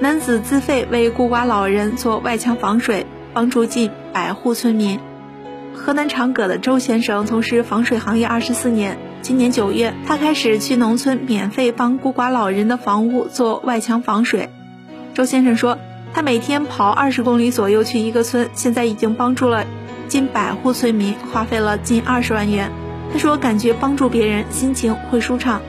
男子自费为孤寡老人做外墙防水帮助近百户村民河南长葛的周先生从事防水行业二十四年今年九月他开始去农村免费帮孤寡老人的房屋做外墙防水。周先生说他每天跑二十公里左右去一个村现在已经帮助了近百户村民花费了近二十万元。他说感觉帮助别人心情会舒畅。